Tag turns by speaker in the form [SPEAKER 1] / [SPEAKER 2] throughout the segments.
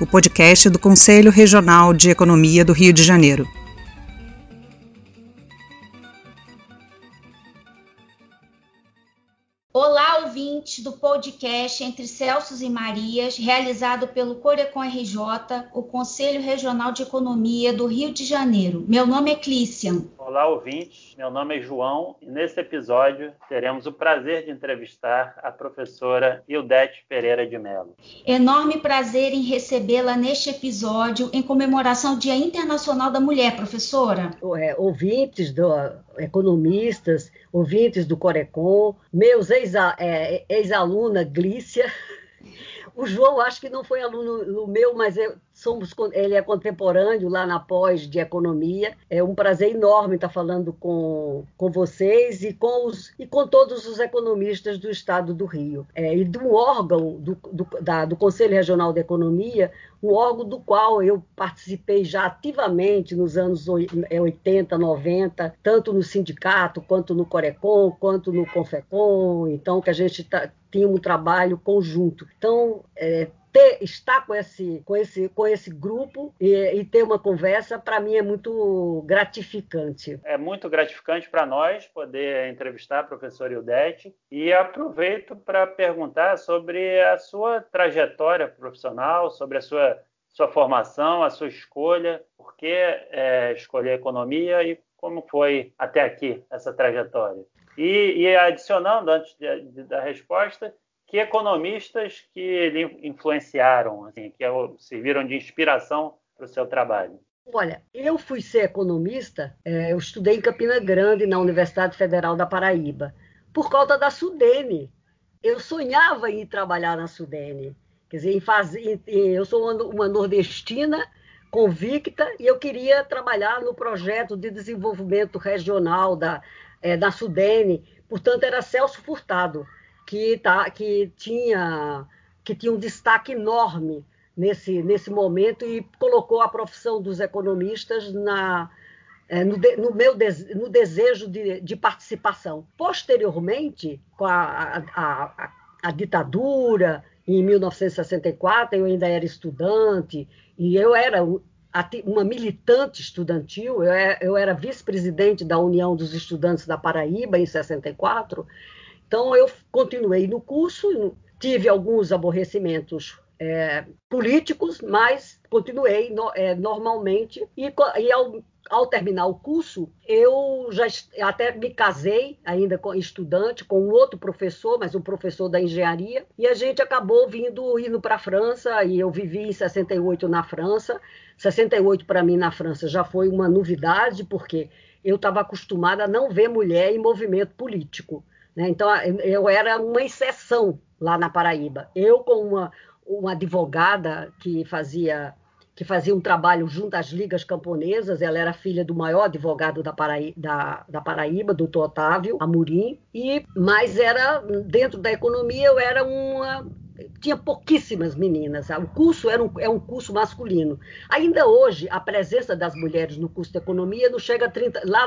[SPEAKER 1] o podcast do Conselho Regional de Economia do Rio de Janeiro.
[SPEAKER 2] Olá, ouvintes do podcast Entre Celsos e Marias, realizado pelo Corecon RJ, o Conselho Regional de Economia do Rio de Janeiro. Meu nome é Clícian.
[SPEAKER 3] Olá, ouvintes. Meu nome é João e nesse episódio teremos o prazer de entrevistar a professora Ildete Pereira de Mello.
[SPEAKER 2] Enorme prazer em recebê-la neste episódio em comemoração ao Dia Internacional da Mulher, professora.
[SPEAKER 4] É, ouvintes, do, economistas, ouvintes do Corecon, meus é, ex-aluna Glícia. O João acho que não foi aluno meu, mas eu, somos, ele é contemporâneo lá na pós de economia. É um prazer enorme estar falando com, com vocês e com, os, e com todos os economistas do estado do Rio. É, e do órgão do, do, da, do Conselho Regional de Economia, um órgão do qual eu participei já ativamente nos anos 80, 90, é, tanto no sindicato, quanto no Corecon, quanto no Confecom, então que a gente tá, tinha um trabalho conjunto. Então, é, ter, estar com esse, com esse, com esse grupo e, e ter uma conversa, para mim é muito gratificante.
[SPEAKER 3] É muito gratificante para nós poder entrevistar a professora Ildete e aproveito para perguntar sobre a sua trajetória profissional, sobre a sua, sua formação, a sua escolha, por que é, escolher economia e como foi até aqui essa trajetória. E, e adicionando, antes da resposta, que economistas que lhe influenciaram, assim, que serviram de inspiração para o seu trabalho?
[SPEAKER 4] Olha, eu fui ser economista, é, eu estudei em Campina Grande, na Universidade Federal da Paraíba, por causa da Sudene. Eu sonhava em ir trabalhar na Sudene. Quer dizer, em fazer, eu sou uma nordestina convicta e eu queria trabalhar no projeto de desenvolvimento regional da, é, da Sudene. Portanto, era Celso Furtado que, tá, que, tinha, que tinha um destaque enorme nesse, nesse momento e colocou a profissão dos economistas na, é, no, de, no, meu de, no desejo de, de, participação. Posteriormente, com a, a, a, a, ditadura, em 1964, eu ainda era estudante, e eu era uma militante estudantil, eu era, vice-presidente da União dos Estudantes da Paraíba, em 64, então, eu continuei no curso, tive alguns aborrecimentos é, políticos, mas continuei no, é, normalmente. E, e ao, ao, terminar o curso, eu já até me casei, ainda com, estudante, com um outro professor, mas um professor da engenharia, e a gente acabou vindo, indo para a França, e eu vivi em 68 na França. 68 para mim na França já foi uma novidade, porque eu estava acostumada a não ver mulher em movimento político. Né? Então, eu era uma exceção lá na Paraíba. Eu, com uma, uma advogada que fazia que fazia um trabalho junto às ligas camponesas. Ela era filha do maior advogado da, Paraíba, da, da Paraíba doutor Otávio Amorim, e mas era dentro da economia eu era uma tinha pouquíssimas meninas. O curso era um, é um curso masculino. Ainda hoje, a presença das mulheres no curso de economia não chega a 30, lá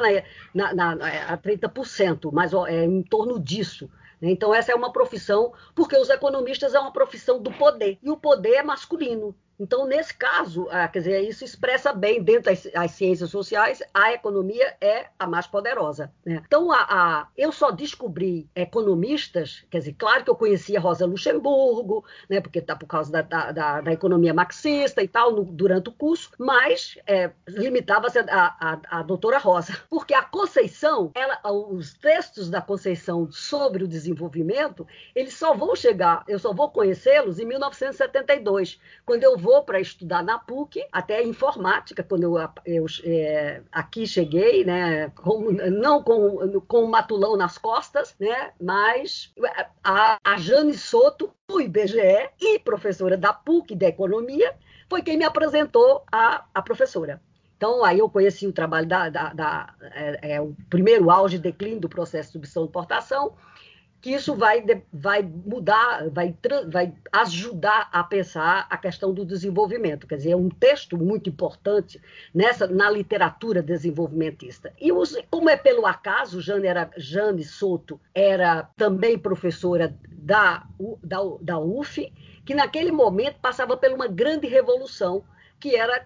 [SPEAKER 4] na, na, na, a 30%, mas é em torno disso. Né? Então, essa é uma profissão, porque os economistas é uma profissão do poder, e o poder é masculino. Então, nesse caso, ah, quer dizer, isso expressa bem dentro das, ciências sociais, a economia é a mais poderosa. Né? Então, a, a, eu só descobri economistas, quer dizer, claro que eu conhecia Rosa Luxemburgo, né, porque está por causa da, da, da, economia marxista e tal, no, durante o curso, mas é, limitava-se a, a, a, doutora Rosa, porque a Conceição, ela, os textos da Conceição sobre o desenvolvimento, eles só vão chegar, eu só vou conhecê-los em 1972, quando eu vou vou para estudar na PUC, até informática, quando eu, eu é, aqui cheguei, né, com, não com, com o matulão nas costas, né, mas a, a Jane Soto, do IBGE e professora da PUC de Economia, foi quem me apresentou a, a professora. Então, aí eu conheci o trabalho da, da, da é, é, o primeiro auge e declínio do processo de substituição de importação, que isso vai, vai mudar, vai, vai ajudar a pensar a questão do desenvolvimento. Quer dizer, é um texto muito importante nessa, na literatura desenvolvimentista. E os, como é pelo acaso, Jane, era, Jane Soto era também professora da, da, da UF, que naquele momento passava por uma grande revolução, que era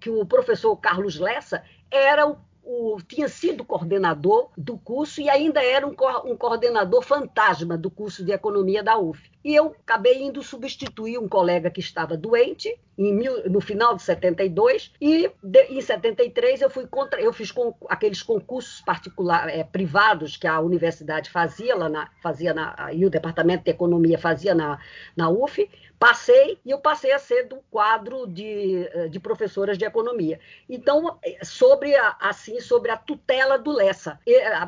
[SPEAKER 4] que o professor Carlos Lessa era o o, tinha sido coordenador do curso e ainda era um, um, coordenador fantasma do curso de economia da UF. E eu acabei indo substituir um colega que estava doente mil, no final de 72 e de, em 73 eu fui contra, eu fiz com, aqueles concursos particulares é, privados que a universidade fazia lá na, fazia na, e o departamento de economia fazia na, na UF Passei e eu passei a ser do quadro de, eh, de professoras de economia. Então, eh, sobre a, assim, sobre a tutela do Lessa.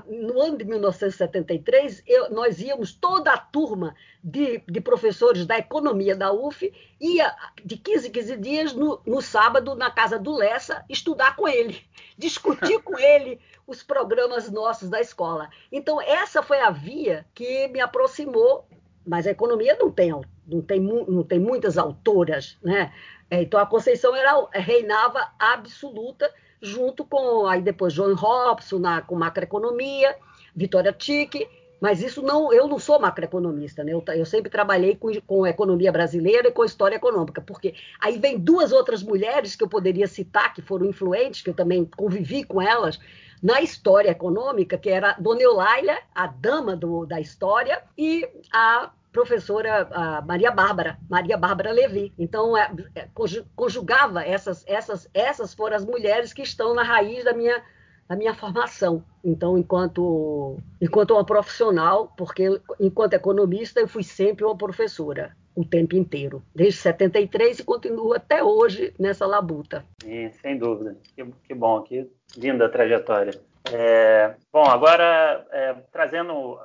[SPEAKER 4] No ano de 1973, eu, nós íamos toda a turma de, de, professores da economia da UF, ia de 15 em 15 dias no, no sábado na casa do Lessa estudar com ele, discutir com ele os programas nossos da escola. Então, essa foi a via que me aproximou, mas a economia não tem não tem, não tem muitas autoras, né? É, então a Conceição era, reinava absoluta, junto com aí depois John Robson na, com macroeconomia, Vitória Tique, mas isso não, eu não sou macroeconomista, né? Eu, eu sempre trabalhei com, com economia brasileira e com história econômica, porque aí vem duas outras mulheres que eu poderia citar, que foram influentes, que eu também convivi com elas, na história econômica, que era Dona Eulália, a dama do, da história, e a professora Maria Bárbara, Maria Bárbara Levi. Então, é, é, conjugava essas, essas, essas foram as mulheres que estão na raiz da minha, da minha formação. Então, enquanto, enquanto uma profissional, porque enquanto economista eu fui sempre uma professora o tempo inteiro, desde 73 e continuo até hoje nessa labuta.
[SPEAKER 3] Sim, sem dúvida. Que, que bom, que linda trajetória. É, bom, agora é, trazendo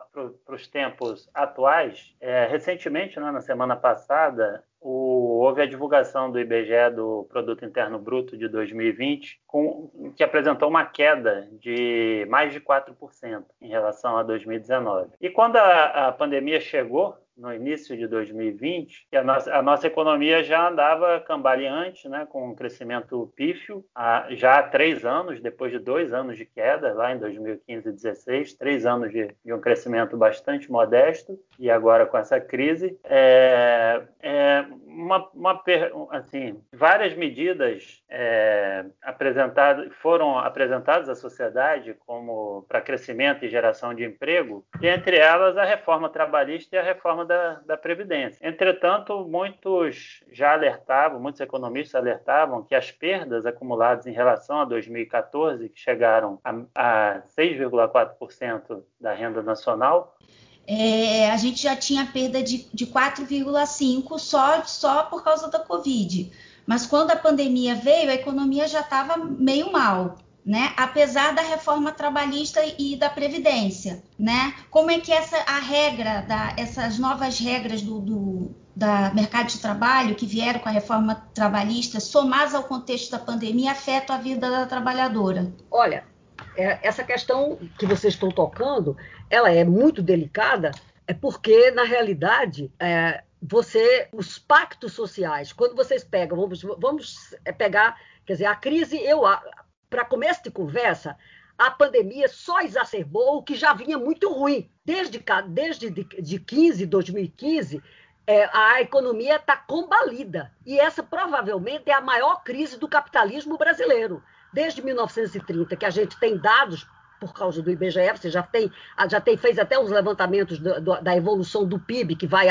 [SPEAKER 3] para os tempos atuais, é, recentemente, né, na semana passada, o, houve a divulgação do IBGE do Produto Interno Bruto de 2020, com, que apresentou uma queda de mais de 4% em relação a 2019. E quando a, a pandemia chegou, no início de 2020, que a nossa, a nossa economia já andava cambaleante, né, com um crescimento pífio, há, já há três anos, depois de dois anos de queda, lá em 2015 e 2016, três anos de, de, um crescimento bastante modesto, e agora com essa crise, é, é uma, uma, assim, várias medidas é, apresentadas, foram apresentadas à sociedade como para crescimento e geração de emprego, entre elas a reforma trabalhista e a reforma da, da Previdência. Entretanto, muitos já alertavam, muitos economistas alertavam que as perdas acumuladas em relação a 2014, que chegaram a, a 6,4% da renda nacional,
[SPEAKER 2] é, a gente já tinha perda de, de 4,5% só, só por causa da Covid. Mas quando a pandemia veio, a economia já estava meio mal, né? Apesar da reforma trabalhista e da previdência, né? Como é que essa a regra da essas novas regras do, do da mercado de trabalho que vieram com a reforma trabalhista, somadas ao contexto da pandemia, afetam a vida da trabalhadora?
[SPEAKER 4] Olha, é, essa questão que vocês estão tocando, ela é muito delicada, é porque, na realidade, é, você, os pactos sociais, quando vocês pegam, vamos, vamos é, pegar, quer dizer, a crise, eu, para começo de conversa, a pandemia só exacerbou o que já vinha muito ruim. Desde, desde de, de 15, 2015, é, a economia está combalida. E essa provavelmente é a maior crise do capitalismo brasileiro desde 1930, que a gente tem dados por causa do IBGE, você já tem, já tem fez até os levantamentos do, do, da evolução do PIB, que vai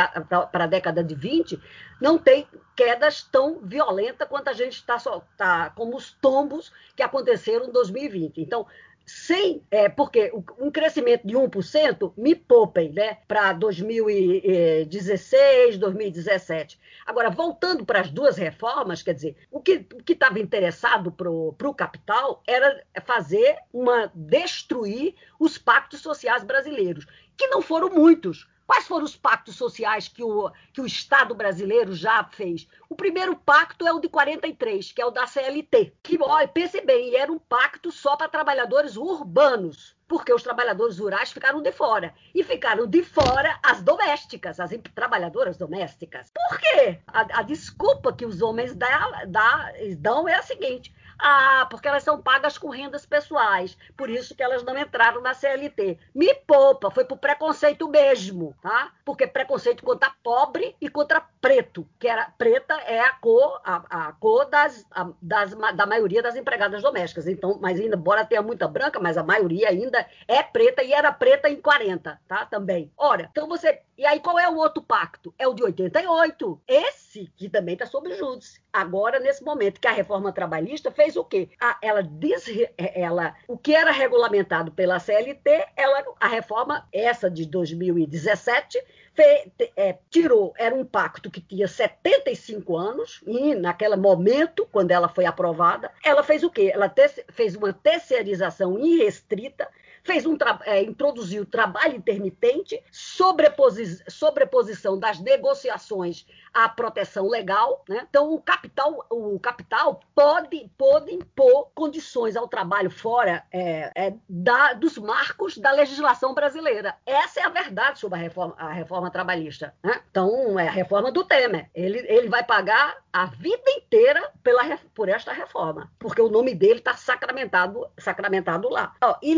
[SPEAKER 4] para a década de 20, não tem quedas tão violentas quanto a gente está, tá, como os tombos que aconteceram em 2020. Então, sem, é, porque um crescimento de 1% me poupem né, para 2016, 2017. Agora, voltando para as duas reformas, quer dizer, o que estava interessado para o capital era fazer uma. destruir os pactos sociais brasileiros, que não foram muitos. Quais foram os pactos sociais que o, que o Estado brasileiro já fez? O primeiro pacto é o de 43, que é o da CLT, que, olha, pense bem, era um pacto só para trabalhadores urbanos porque os trabalhadores rurais ficaram de fora. E ficaram de fora as domésticas, as trabalhadoras domésticas. Por quê? A, a desculpa que os homens dá, dá, dão é a seguinte: ah, porque elas são pagas com rendas pessoais, por isso que elas não entraram na CLT. Me poupa, foi por preconceito mesmo, tá? Porque preconceito contra pobre e contra preto, que era preta é a cor, a, a cor das, a, das, da maioria das empregadas domésticas. Então, mas ainda, embora tenha muita branca, mas a maioria ainda é preta e era preta em 40, tá? Também. Ora, então você e aí, qual é o outro pacto? É o de 88. Esse que também está sob júdice. Agora, nesse momento que a reforma trabalhista fez o quê? A, ela, diz, é, ela O que era regulamentado pela CLT, ela, a reforma, essa de 2017, fe, é, tirou, era um pacto que tinha 75 anos, e naquele momento, quando ela foi aprovada, ela fez o quê? Ela te, fez uma terceirização irrestrita fez um é, introduziu trabalho intermitente, sobreposi sobreposição das negociações à proteção legal. Né? Então, o capital, o capital pode, pode impor condições ao trabalho fora é, é, da, dos marcos da legislação brasileira. Essa é a verdade sobre a reforma, a reforma trabalhista. Né? Então, é a reforma do Temer. Ele, ele vai pagar a vida inteira pela, por esta reforma, porque o nome dele está sacramentado, sacramentado lá. Ó, e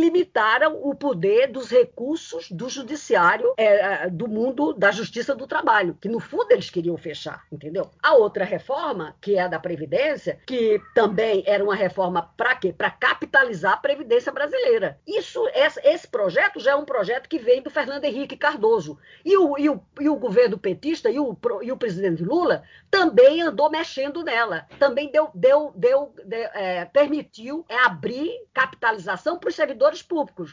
[SPEAKER 4] limitaram o poder dos recursos do judiciário, é, do mundo da justiça do trabalho, que no fundo eles queriam fechar, entendeu? A outra reforma, que é a da Previdência, que também era uma reforma para quê? Para capitalizar a Previdência brasileira. Isso, esse projeto já é um projeto que vem do Fernando Henrique Cardoso. E o, e o, e o governo petista e o, e o presidente Lula também andou mexendo nela. Também deu, deu, deu, deu é, permitiu é, abrir capitalização para os servidores públicos.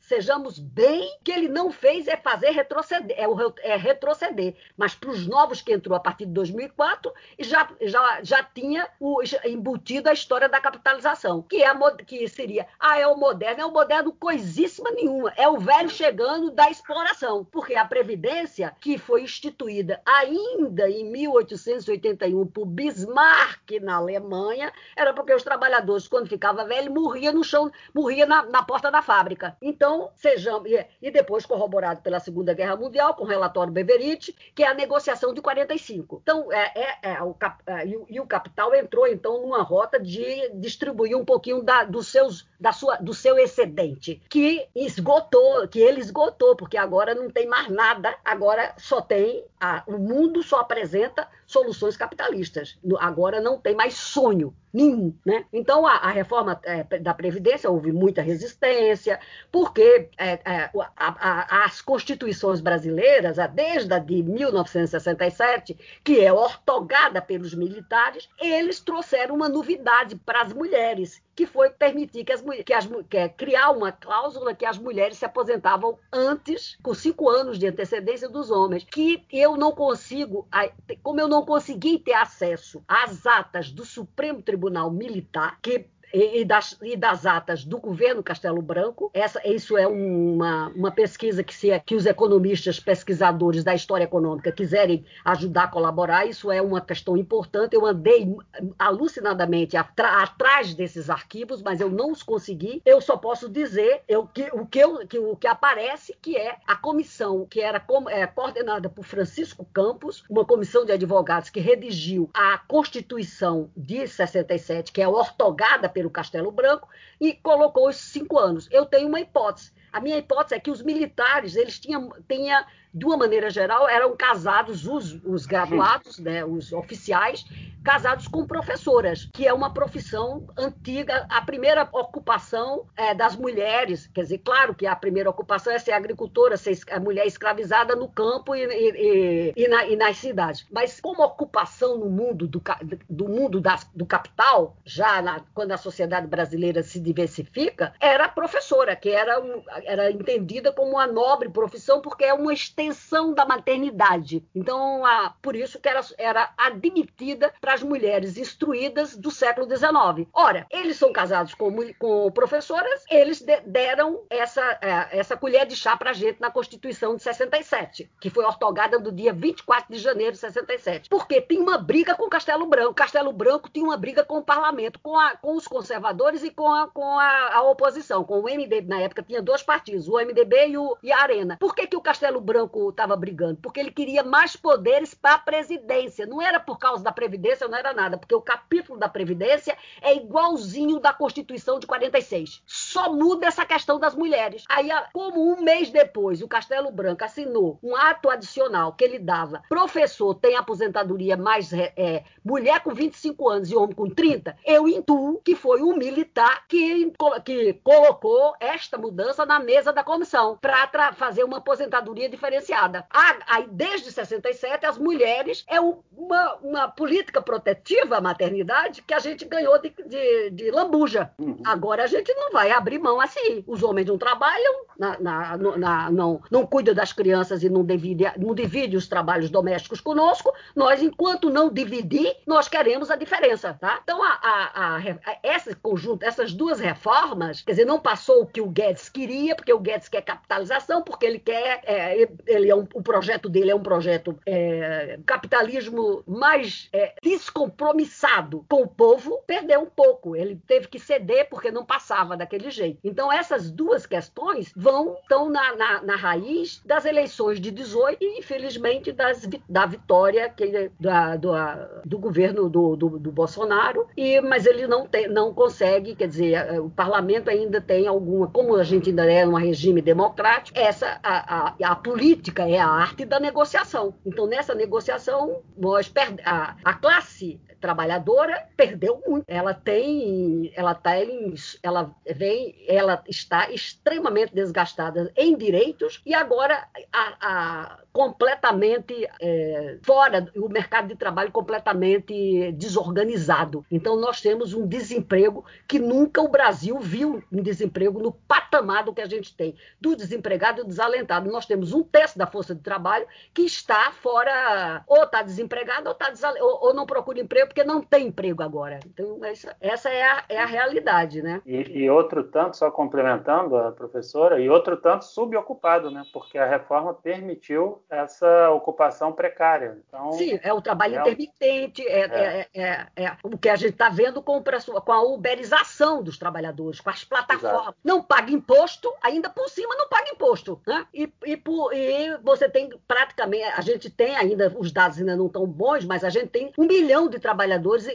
[SPEAKER 4] Sejamos bem, o que ele não fez é fazer retroceder, é, é retroceder. Mas para os novos que entrou a partir de 2004, já, já, já tinha o, embutido a história da capitalização, que, é a, que seria, ah, é o moderno, é o moderno coisíssima nenhuma, é o velho chegando da exploração, porque a Previdência, que foi instituída ainda em 1881 por Bismarck na Alemanha, era porque os trabalhadores, quando ficava velho, morria no chão, morria na, na porta da fábrica. Então, sejamos, e, depois corroborado pela Segunda Guerra Mundial, com o relatório Beveridge, que é a negociação de 45. Então, é, é, é, o, é, e, e, o capital entrou, então, numa rota de distribuir um pouquinho da, dos seus, da sua, do seu excedente, que esgotou, que ele esgotou, porque agora não tem mais nada, agora só tem, a, o mundo só apresenta soluções capitalistas. Agora não tem mais sonho nenhum. Né? Então, a, a reforma é, da Previdência houve muita resistência, porque é, é, a, a, as constituições brasileiras, desde a de 1967, que é ortogada pelos militares, eles trouxeram uma novidade para as mulheres, que foi permitir que as, que as que é, criar uma cláusula que as mulheres se aposentavam antes, com cinco anos de antecedência dos homens, que eu não consigo, como eu não consegui ter acesso às atas do Supremo Tribunal Militar, que e, das, e das atas do governo Castelo Branco. Essa, isso é uma, uma pesquisa que, se, que os economistas, pesquisadores da história econômica quiserem ajudar a colaborar, isso é uma questão importante. Eu andei alucinadamente atrás desses arquivos, mas eu não os consegui. Eu só posso dizer eu, que, o, que eu, que, o que aparece, que é a comissão que era é, coordenada por Francisco Campos, uma comissão de advogados que redigiu a Constituição de 67, que é ortogada pelo Castelo Branco e colocou os cinco anos. Eu tenho uma hipótese. A minha hipótese é que os militares eles tinham, tinham de uma maneira geral, eram casados os, os graduados, né, os oficiais, casados com professoras, que é uma profissão antiga, a primeira ocupação é, das mulheres. Quer dizer, claro que a primeira ocupação é ser agricultora, ser mulher escravizada no campo e, e, e, na, e nas cidades. Mas como ocupação no mundo do, do mundo das, do capital, já na, quando a sociedade brasileira se diversifica, era professora, que era, era entendida como uma nobre profissão, porque é uma extensão da maternidade. Então, a, por isso que era, era admitida para as mulheres instruídas do século XIX. Ora, eles são casados com, com professoras, eles de, deram essa, é, essa colher de chá para a gente na Constituição de 67, que foi ortogada no dia 24 de janeiro de 67. Porque tem uma briga com Castelo Branco. Castelo Branco tinha uma briga com o parlamento, com, a, com os conservadores e com, a, com a, a, oposição, com o MDB. Na época tinha dois partidos, o MDB e, o, e a Arena. Por que, que o Castelo Branco estava brigando? Porque ele queria mais poderes para a presidência. Não era por causa da Previdência, não era nada, porque o capítulo da Previdência é igualzinho da Constituição de 46. Só muda essa questão das mulheres. Aí, como um mês depois, o Castelo Branco assinou um ato adicional que ele dava professor tem aposentadoria mais é, mulher com 25 anos e homem com 30, eu intuo que foi um militar que, que colocou esta mudança na mesa da comissão para fazer uma aposentadoria diferenciada. Aí, desde 67, as mulheres é uma, uma política protetiva à maternidade que a gente ganhou de, de, de lambuja. Uhum. Agora a gente não vai abrir mão assim. Os homens não trabalham, na, na, na, não, não cuidam das crianças e não divide, não divide os trabalhos domésticos conosco. Nós, enquanto não dividir, nós queremos a diferença, tá? Então, a, a, a, esse conjunto, essas duas reformas, quer dizer, não passou o que o Guedes queria, porque o Guedes quer capitalização, porque ele quer, é, ele é um, o projeto dele é um projeto é, capitalismo mais é, descompromissado com o povo, perdeu um pouco. Ele teve que ceder porque não passava daquele jeito. Então, essas duas questões vão estão na, na, na raiz das eleições de 18 e, infelizmente, das, da vitória que, da, do, do governo do, do, do, Bolsonaro, e, mas ele não, tem, não consegue, quer dizer, o parlamento ainda tem alguma, como a gente ainda é um regime democrático, essa a, a, a política é a arte da negociação. Então, nessa negociação, nós a, a classe trabalhadora perdeu muito. Ela tem, ela tem, ela vem, ela está extremamente desgastada em direitos e agora a, a completamente é, fora, o mercado de trabalho completamente desorganizado. Então nós temos um desemprego que nunca o Brasil viu um desemprego no patamar do que a gente tem, do desempregado e do desalentado. Nós temos um terço da força de trabalho que está fora, ou está desempregado ou, tá ou, ou não procura emprego porque não tem emprego agora. Então, essa, essa é, a, é a realidade, né?
[SPEAKER 3] E, e, outro tanto, só complementando a professora, e outro tanto subocupado, né? Porque a reforma permitiu essa ocupação precária. Então,
[SPEAKER 4] Sim, é o trabalho é intermitente, é, é. é, é, é o que a gente está vendo com, com, a uberização dos trabalhadores, com as plataformas. Exato. Não paga imposto, ainda por cima não paga imposto. Né? E, e, por, e você tem praticamente, a gente tem ainda, os dados ainda não estão bons, mas a gente tem um milhão de trabalhadores trabalhadores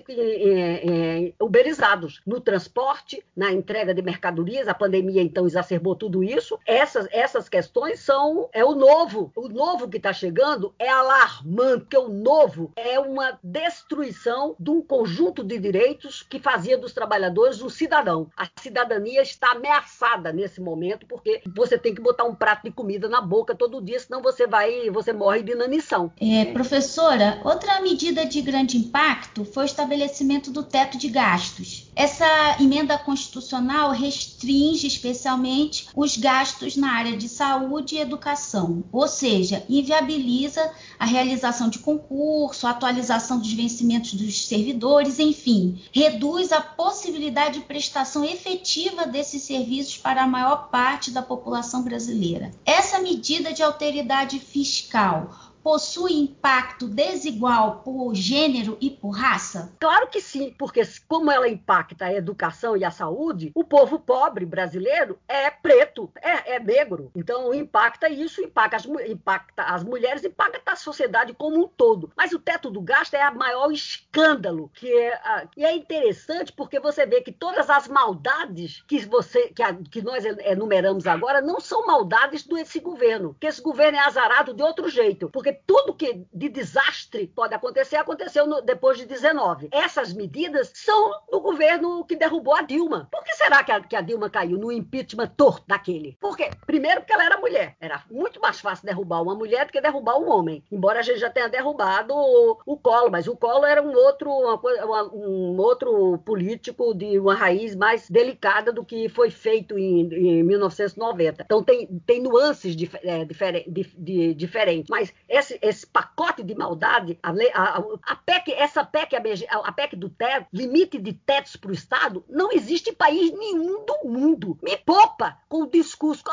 [SPEAKER 4] uberizados no transporte, na entrega de mercadorias. A pandemia, então, exacerbou tudo isso. Essas, essas questões são é o novo. O novo que está chegando é alarmante, porque o novo é uma destruição de um conjunto de direitos que fazia dos trabalhadores um cidadão. A cidadania está ameaçada nesse momento, porque você tem que botar um prato de comida na boca todo dia, senão você vai, você morre de inanição.
[SPEAKER 2] É, professora, outra medida de grande impacto foi o estabelecimento do teto de gastos. Essa emenda constitucional restringe especialmente os gastos na área de saúde e educação, ou seja, inviabiliza a realização de concurso, atualização dos vencimentos dos servidores, enfim, reduz a possibilidade de prestação efetiva desses serviços para a maior parte da população brasileira. Essa medida de alteridade fiscal possui impacto desigual por gênero e por raça?
[SPEAKER 4] Claro que sim, porque como ela impacta a educação e a saúde, o povo pobre brasileiro é preto, é, é negro. Então impacta isso, impacta as, impacta as mulheres, impacta a sociedade como um todo. Mas o teto do gasto é o maior escândalo, que é, e é interessante porque você vê que todas as maldades que você que, a, que nós enumeramos agora não são maldades desse governo, que esse governo é azarado de outro jeito, porque porque tudo que de desastre pode acontecer, aconteceu no, depois de 19. Essas medidas são do governo que derrubou a Dilma. Por que será que a, que a Dilma caiu no impeachment torto daquele? Porque, primeiro, porque ela era mulher. Era muito mais fácil derrubar uma mulher do que derrubar um homem. Embora a gente já tenha derrubado o, o Collor, mas o Collor era um outro, uma, um outro político de uma raiz mais delicada do que foi feito em, em 1990. Então tem, tem nuances dif, é, difere, de, de, diferentes. Mas esse, esse pacote de maldade, a, a, a PEC, essa PEC, a, a PEC do teto, limite de tetos para o Estado, não existe país nenhum do mundo. Me poupa com o discurso.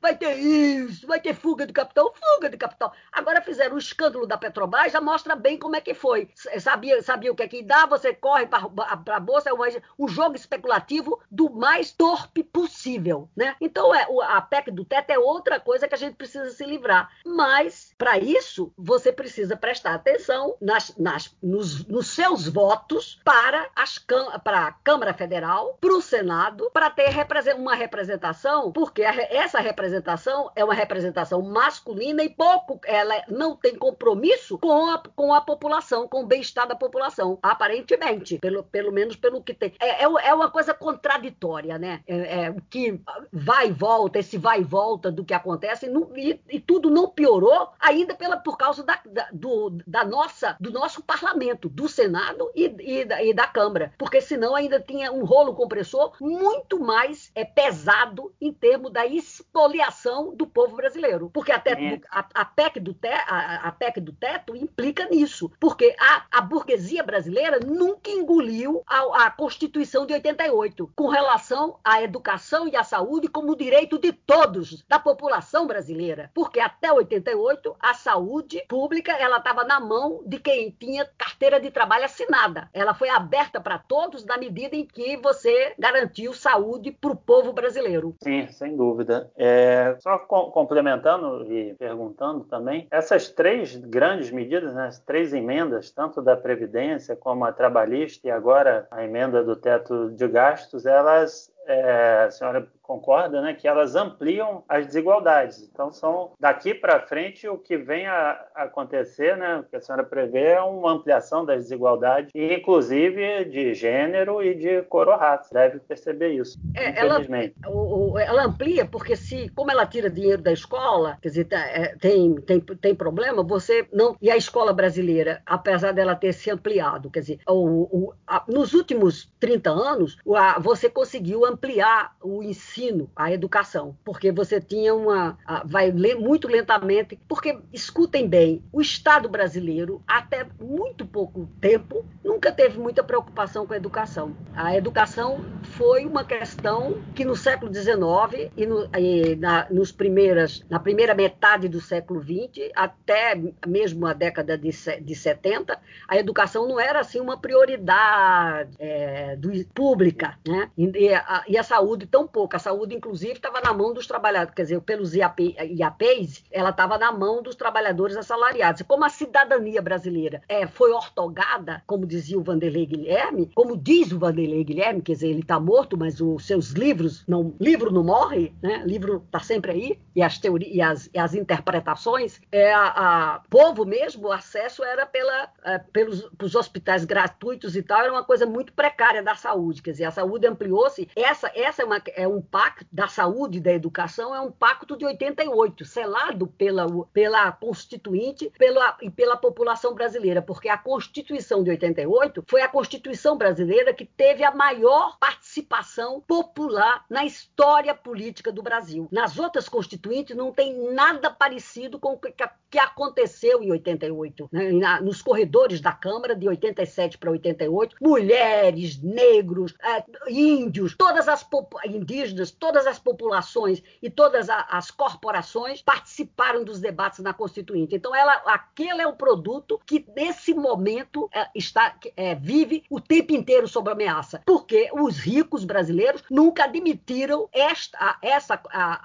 [SPEAKER 4] vai ter isso, vai ter fuga de capital, fuga de capital. Agora fizeram o escândalo da Petrobras, já mostra bem como é que foi. Sabia, sabia o que é que dá, você corre para a bolsa, é um jogo especulativo do mais torpe possível, né? Então é, a PEC do teto é outra coisa que a gente precisa se livrar. Mas, para isso, você precisa prestar atenção nas, nas, nos, nos seus votos para, as, a Câmara Federal, para o Senado, para ter uma representação, porque essa representação é uma representação masculina e pouco, ela não tem compromisso com a, com a população, com o bem-estar da população, aparentemente, pelo, pelo menos pelo que tem. É, é, é uma coisa contraditória, né? É, é, que vai e volta, esse vai e volta do que acontece, e, e, e tudo não piorou ainda pela, por causa da, da, do, da nossa, do nosso parlamento, do Senado e, e, da, e da Câmara, porque senão ainda tinha um rolo compressor muito mais é, pesado em termos da expoliação do povo brasileiro. Porque até a, a, PEC do te, a, a, PEC do teto implica nisso, porque a, a burguesia brasileira nunca engoliu a, a Constituição de 88 com relação à educação e à saúde como direito de todos, da população brasileira. Porque até 88 a saúde pública ela estava na mão de quem tinha carteira de trabalho assinada. Ela foi aberta para todos na medida em que você garantiu saúde para o povo brasileiro.
[SPEAKER 3] Sim, sem dúvida. É, só com, complementando e perguntando também, essas três grandes medidas, né, as três emendas, tanto da Previdência como a trabalhista e agora a emenda do teto de gastos, elas é, a senhora concorda, né, que elas ampliam as desigualdades. Então, são daqui para frente o que vem a acontecer, né, o que a senhora prevê é uma ampliação das desigualdades, inclusive de gênero e de cor ou raça. Deve perceber isso, é, infelizmente.
[SPEAKER 4] Ela, ela, amplia porque se, como ela tira dinheiro da escola, quer dizer, tá, é, tem, tem, tem problema, você não... E a escola brasileira, apesar dela ter se ampliado, quer dizer, o, o, a, nos últimos 30 anos, a, você conseguiu ampliar o ensino ensino, a educação, porque você tinha uma. vai ler muito lentamente, porque escutem bem, o Estado brasileiro, até muito pouco tempo, nunca teve muita preocupação com a educação. A educação foi uma questão que no século XIX e, no, e na, nos primeiras, na primeira metade do século XX, até mesmo a década de, de 70, a educação não era assim uma prioridade é, do, pública, né? E a, e a saúde tão pouco. A saúde, inclusive, estava na mão dos trabalhadores, quer dizer, pelos IAP, IAPs, ela estava na mão dos trabalhadores assalariados. Como a cidadania brasileira é, foi ortogada, como dizia o Vanderlei Guilherme, como diz o Vanderlei Guilherme, quer dizer, ele está morto, mas os seus livros, não, livro não morre, né? livro está sempre aí, e as teorias e as, e as interpretações, é, a, a, povo mesmo, o acesso era pela, é, pelos, pelos hospitais gratuitos e tal, era uma coisa muito precária da saúde, quer dizer, a saúde ampliou-se, essa, essa é, uma, é um pacto da saúde e da educação é um pacto de 88, selado pela, pela Constituinte pela, e pela população brasileira, porque a Constituição de 88 foi a Constituição brasileira que teve a maior participação popular na história política do Brasil. Nas outras constituintes não tem nada parecido com o que, que aconteceu em 88, né? nos corredores da Câmara de 87 para 88, mulheres, negros, é, índios, todas as indígenas, todas as populações e todas as corporações participaram dos debates na Constituinte. Então, ela, aquele é o produto que, nesse momento, é, está, é, vive o tempo inteiro sob ameaça. Porque os ricos brasileiros nunca admitiram esta, essa, a,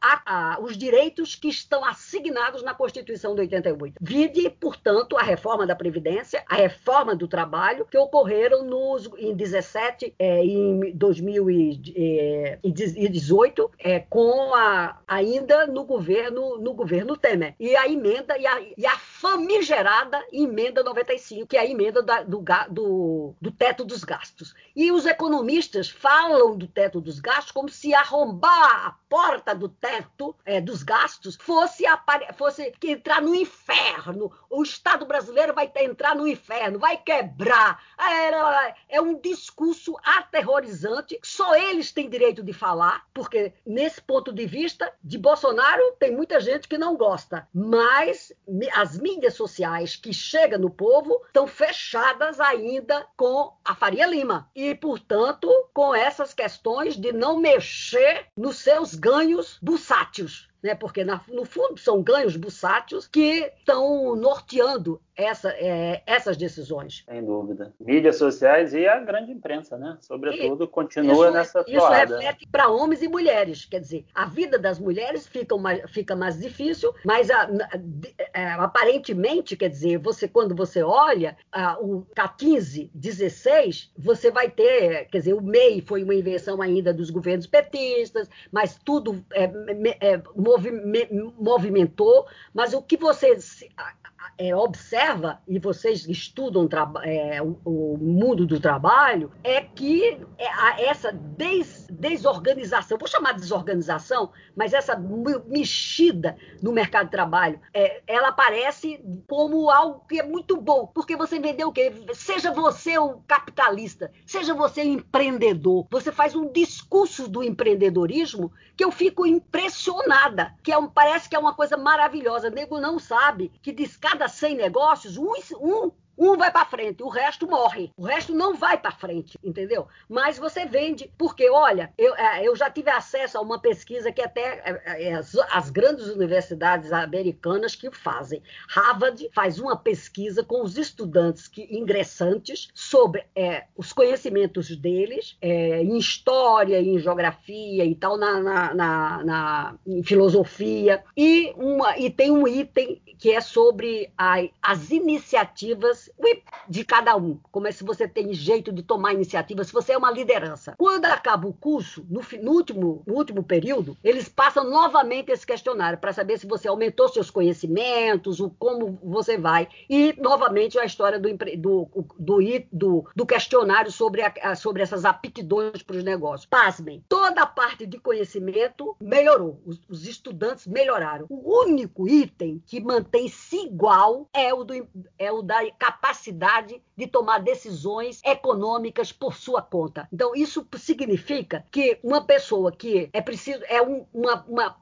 [SPEAKER 4] a, os direitos que estão assignados na Constituição de 88. Vide, portanto, a reforma da Previdência, a reforma do trabalho, que ocorreram nos, em 17, é, em 2000 e, é, 2018, é, com a, ainda no governo, no governo Temer. E a emenda e a, e a famigerada emenda 95, que é a emenda da, do, do, do teto dos gastos. E os economistas falam do teto dos gastos como se arrombar a porta do teto é, dos gastos fosse, fosse entrar no inferno. O Estado brasileiro vai entrar no inferno, vai quebrar. É, é um discurso aterrorizante. Só eles têm direito de falar, porque nesse ponto de vista de Bolsonaro tem muita gente que não gosta, mas as mídias sociais que chegam no povo estão fechadas ainda com a Faria Lima e, portanto, com essas questões de não mexer nos seus ganhos bursátios né? porque no fundo são ganhos bursátios que estão norteando essa, é, essas decisões.
[SPEAKER 3] Sem dúvida. Mídias sociais e a grande imprensa, né? Sobretudo, e continua isso, nessa
[SPEAKER 4] Isso reflete para homens e mulheres. Quer dizer, a vida das mulheres fica mais, fica mais difícil, mas a, a, é, aparentemente, quer dizer, você quando você olha a, o K15, 16, você vai ter, quer dizer, o MEI foi uma invenção ainda dos governos petistas, mas tudo é, é, movimentou, mas o que você é, observa, e vocês estudam é, o, o, mundo do trabalho, é que é, essa des, desorganização, vou chamar de desorganização, mas essa mexida no mercado de trabalho, é, ela aparece como algo que é muito bom, porque você vendeu o quê? Seja você o capitalista, seja você o empreendedor, você faz um discurso do empreendedorismo que eu fico impressionada, que é um, parece que é uma coisa maravilhosa. O nego não sabe que de cada 100 negócios, um, um um vai para frente, o resto morre. O resto não vai para frente, entendeu? Mas você vende, porque, olha, eu, é, eu já tive acesso a uma pesquisa que até é, é, as, as grandes universidades americanas que fazem. Harvard faz uma pesquisa com os estudantes que, ingressantes sobre é, os conhecimentos deles é, em história, em geografia e tal, na, na, na, na em filosofia. E, uma, e tem um item que é sobre a, as iniciativas de cada um. Como é se você tem jeito de tomar iniciativa, se você é uma liderança. Quando acaba o curso, no, no último, no último período, eles passam novamente esse questionário para saber se você aumentou seus conhecimentos, o como você vai. E, novamente, a história do, do, do, do, do questionário sobre, a, sobre essas aptidões para os negócios. Pasmem, toda a parte de conhecimento melhorou. Os, os estudantes melhoraram. O único item que mantém-se igual é o, do, é o da capacidade de tomar decisões econômicas por sua conta. Então, isso significa que uma pessoa que é preciso, é um, uma, uma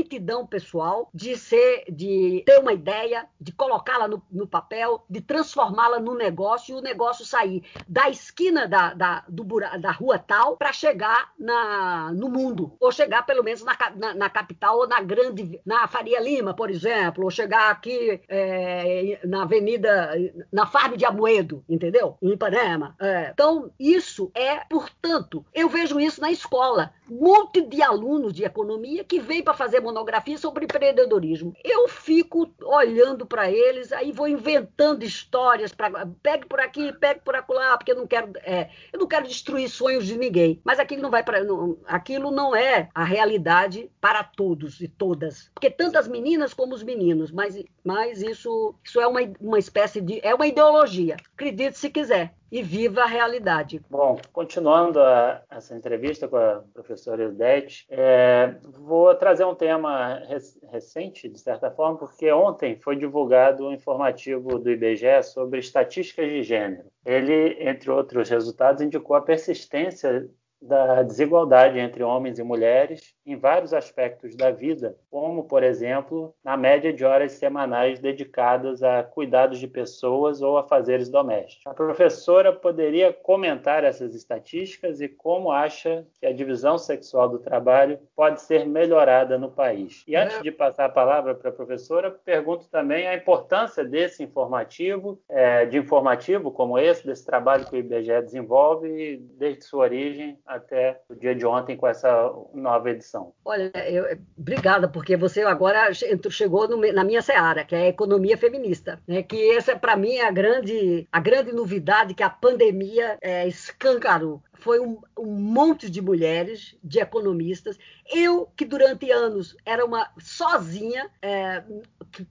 [SPEAKER 4] aptidão pessoal de ser, de ter uma ideia, de colocá-la no, no, papel, de transformá-la no negócio e o negócio sair da esquina da, da, do, da rua tal para chegar na, no mundo, ou chegar pelo menos na, na, na, capital ou na grande, na Faria Lima, por exemplo, ou chegar aqui é, na Avenida, na Farm de Amoedo, entendeu? Em Ipanema. É. Então, isso é, portanto, eu vejo isso na escola. Monte de alunos de economia que vem para fazer monografia sobre empreendedorismo. Eu fico olhando para eles, aí vou inventando histórias para pegue por aqui, pegue por acolá, porque eu não quero, é, eu não quero destruir sonhos de ninguém. Mas aquilo não vai para, aquilo não é a realidade para todos e todas, porque tanto as meninas como os meninos. Mas, mas isso, isso é uma, uma espécie de, é uma ideologia. Acredite se quiser e viva a realidade.
[SPEAKER 3] Bom, continuando a, essa entrevista com a professora Eudete, é, vou trazer um tema rec recente, de certa forma, porque ontem foi divulgado um informativo do IBGE sobre estatísticas de gênero. Ele, entre outros resultados, indicou a persistência da desigualdade entre homens e mulheres em vários aspectos da vida, como, por exemplo, na média de horas semanais dedicadas a cuidados de pessoas ou a fazeres domésticos. A professora poderia comentar essas estatísticas e como acha que a divisão sexual do trabalho pode ser melhorada no país. E antes de passar a palavra para a professora, pergunto também a importância desse informativo, é, de informativo como esse, desse trabalho que o IBGE desenvolve desde sua origem até o dia de ontem com essa nova edição.
[SPEAKER 4] Olha, eu, obrigada, porque você agora chegou no, na minha seara, que é a economia feminista, né? que essa, para mim, é a grande, a grande novidade que a pandemia é, escancarou. Foi um, um, monte de mulheres, de economistas. Eu, que durante anos era uma sozinha, é,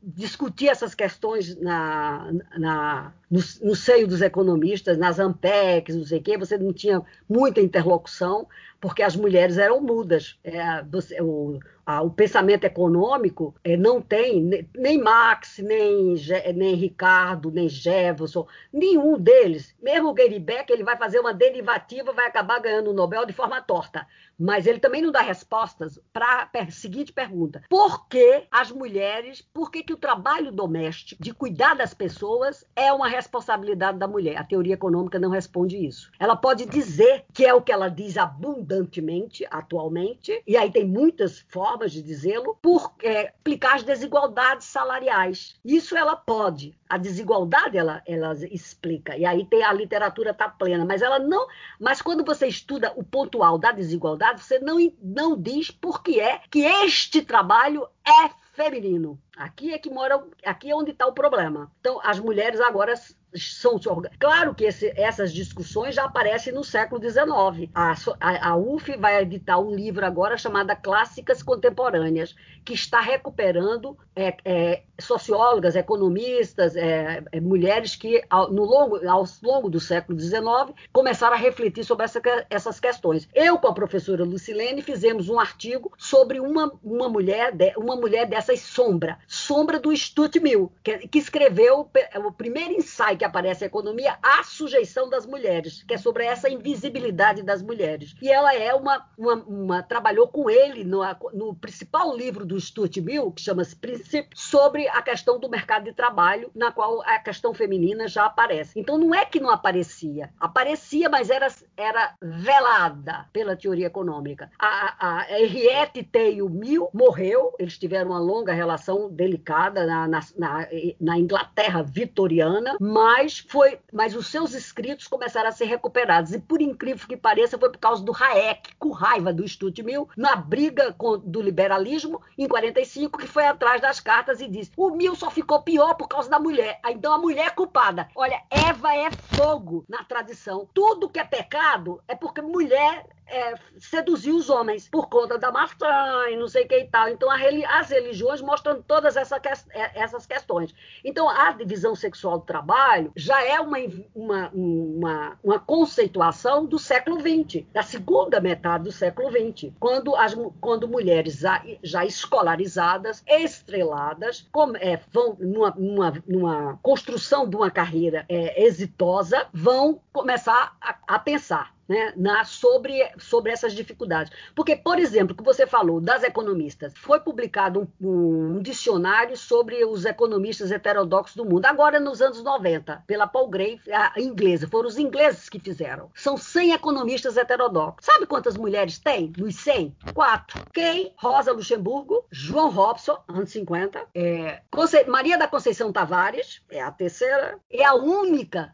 [SPEAKER 4] discutia essas questões na, na, no, no, seio dos economistas, nas AMPECs, não sei o quê, você não tinha muita interlocução, porque as mulheres eram mudas. É, você, o, a, o pensamento econômico é, não tem nem Marx, nem, nem Ricardo, nem Jefferson, nenhum deles. Mesmo o Gary Beck, ele vai fazer uma derivativa, vai acabar ganhando o Nobel de forma torta. Mas ele também não dá respostas para a seguinte pergunta: por que as mulheres, por que, que o trabalho doméstico, de cuidar das pessoas, é uma responsabilidade da mulher? A teoria econômica não responde isso. Ela pode dizer que é o que ela diz abundantemente atualmente, e aí tem muitas formas de dizê-lo, por é, explicar as desigualdades salariais. Isso ela pode. A desigualdade ela, ela explica, e aí tem a literatura está plena, mas ela não. Mas quando você estuda o pontual da desigualdade, você não, não diz por que é que este trabalho é feminino. Aqui é que mora, aqui é onde está o problema. Então, as mulheres agora são claro que esse, essas discussões já aparecem no século XIX. A, a, a, UF vai editar um livro agora chamado Clássicas Contemporâneas, que está recuperando é, é, sociólogas, economistas, é, é mulheres que ao, no longo, ao longo do século XIX começaram a refletir sobre essa, essas questões. Eu com a professora Lucilene fizemos um artigo sobre uma, uma mulher de, uma mulher dessas sombra, sombra do Stuart Mill, que, que escreveu o primeiro ensaio que aparece a economia, a sujeição das mulheres, que é sobre essa invisibilidade das mulheres. E ela é uma, uma, uma trabalhou com ele no, no, principal livro do Stuart Mill, que chama-se Princípio, sobre a questão do mercado de trabalho, na qual a questão feminina já aparece. Então não é que não aparecia, aparecia, mas era, era velada pela teoria econômica. A, a Henriette Teio Mill morreu, eles tiveram uma longa relação delicada na, na, na, na Inglaterra vitoriana, mas mas foi, mas os seus escritos começaram a ser recuperados e por incrível que pareça foi por causa do Hayek, com raiva do Stuart Mill, na briga com, do liberalismo em 45, que foi atrás das cartas e disse: "O Mill só ficou pior por causa da mulher". Então a mulher é culpada. Olha, Eva é fogo na tradição. Tudo que é pecado é porque mulher é, seduziu os homens por conta da maçã e não sei o que e tal. Então, as religiões mostram todas essa, é, essas questões. Então, a divisão sexual do trabalho já é uma, uma, uma, uma conceituação do século XX, da segunda metade do século XX, quando, as, quando mulheres já, já escolarizadas, estreladas, é, vão numa, numa, numa, construção de uma carreira é, exitosa, vão começar a, a pensar né, na, sobre, sobre essas dificuldades. Porque, por exemplo, que você falou das economistas, foi publicado um, um, dicionário sobre os economistas heterodoxos do mundo, agora nos anos 90, pela Paul Gray, a inglesa, foram os ingleses que fizeram. São 100 economistas heterodoxos. Sabe quantas mulheres tem nos 100? Quatro. Quem? Rosa Luxemburgo, João Robson, anos 50, é, Conce... Maria da Conceição Tavares, é a terceira, é a única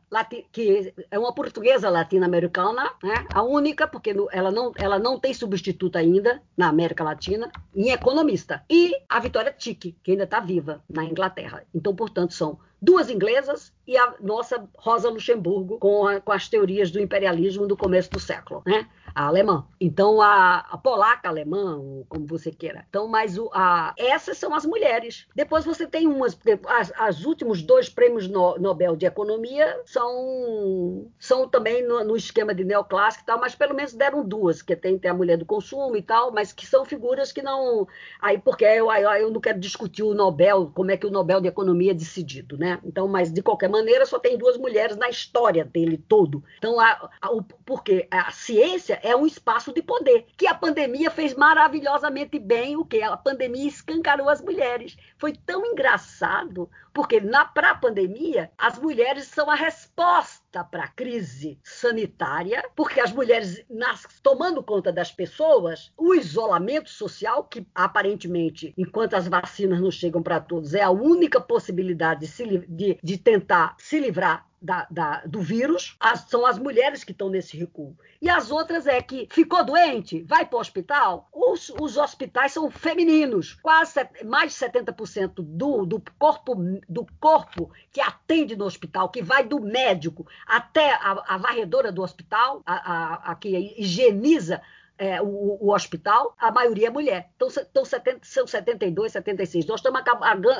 [SPEAKER 4] que é uma portuguesa latino-americana, né? a única, porque ela não, ela não tem substituto ainda na América Latina, em economista. E a Vitória Tique, que ainda está viva na Inglaterra. Então, portanto, são duas inglesas e a nossa Rosa Luxemburgo com, a, com as teorias do imperialismo do começo do século, né? A alemã. Então, a, a polaca alemã, como você queira. Então, mas o, a, essas são as mulheres. Depois você tem umas, as, as últimos dois prêmios no, Nobel de Economia são, são também no, no, esquema de neoclássico e tal, mas pelo menos deram duas, que tem, tem a mulher do consumo e tal, mas que são figuras que não. Aí, porque eu, eu não quero discutir o Nobel, como é que o Nobel de Economia é decidido, né? Então, mas de qualquer maneira, só tem duas mulheres na história dele todo. Então, a, a, o, porque a ciência é um espaço de poder, que a pandemia fez maravilhosamente bem o que? A pandemia escancarou as mulheres. Foi tão engraçado, porque na pra pandemia, as mulheres são a resposta para a crise sanitária, porque as mulheres nas, tomando conta das pessoas, o isolamento social, que aparentemente, enquanto as vacinas não chegam para todos, é a única possibilidade de, de, de tentar se livrar da, da, do vírus, as, são as mulheres que estão nesse recuo. E as outras é que ficou doente, vai para o hospital. Os, os hospitais são femininos. Quase mais de 70% do, do, corpo, do corpo que atende no hospital, que vai do médico até a, a varredora do hospital, a, a, a que higieniza é, o, o, hospital, a maioria é mulher. Então, então 70, são 72, 76. Nós estamos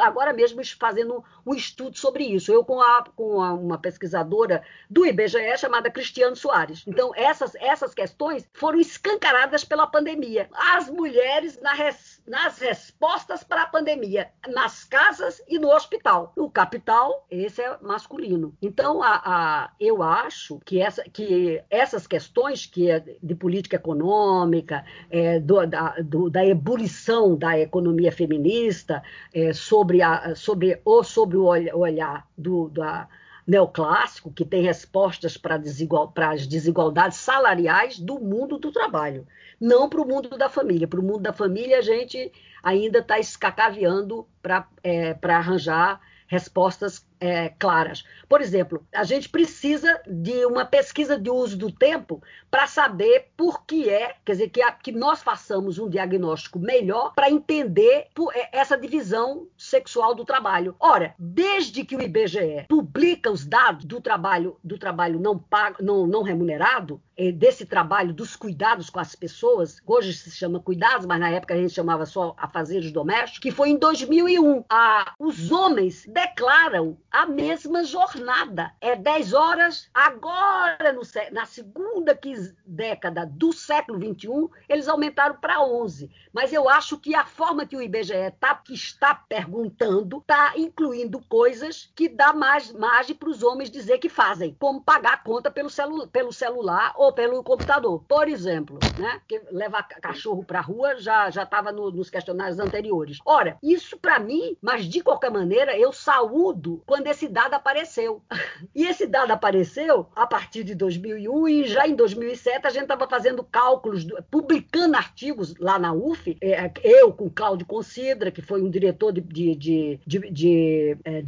[SPEAKER 4] agora mesmo fazendo um estudo sobre isso. Eu com, a, com a, uma pesquisadora do IBGE chamada Cristiane Soares. Então, essas, essas questões foram escancaradas pela pandemia. As mulheres na res, nas respostas para a pandemia, nas casas e no hospital. No capital, esse é masculino. Então, a, a, eu acho que, essa, que essas questões que é de política econômica, econômica, é, do, da, do, da, ebulição da economia feminista, é, sobre, a, sobre, ou sobre o olhar do, da, neoclássico, que tem respostas para desigual, as desigualdades salariais do mundo do trabalho, não para o mundo da família. Para o mundo da família, a gente ainda está escacaveando para é, arranjar respostas é, claras. Por exemplo, a gente precisa de uma pesquisa de uso do tempo para saber por que é, quer dizer, que, a, que nós façamos um diagnóstico melhor para entender é, essa divisão sexual do trabalho. Ora, desde que o IBGE publica os dados do trabalho do trabalho não pago, não, não remunerado, é, desse trabalho dos cuidados com as pessoas, hoje se chama cuidados, mas na época a gente chamava só afazeres domésticos, que foi em 2001. A, os homens declaram a mesma jornada. É 10 horas. Agora, no, na segunda década do século XXI, eles aumentaram para 11. Mas eu acho que a forma que o IBGE tá, que está perguntando está incluindo coisas que dá mais margem para os homens dizer que fazem, como pagar a conta pelo, celu, pelo celular ou pelo computador. Por exemplo, né? que levar cachorro para a rua já estava no, nos questionários anteriores. Ora, isso para mim, mas de qualquer maneira, eu saúdo quando quando esse dado apareceu. E esse dado apareceu a partir de 2001 e já em 2007 a gente estava fazendo cálculos, publicando artigos lá na UF, é, eu com Cláudio Considra, que foi um diretor de, de, de, de, de, é,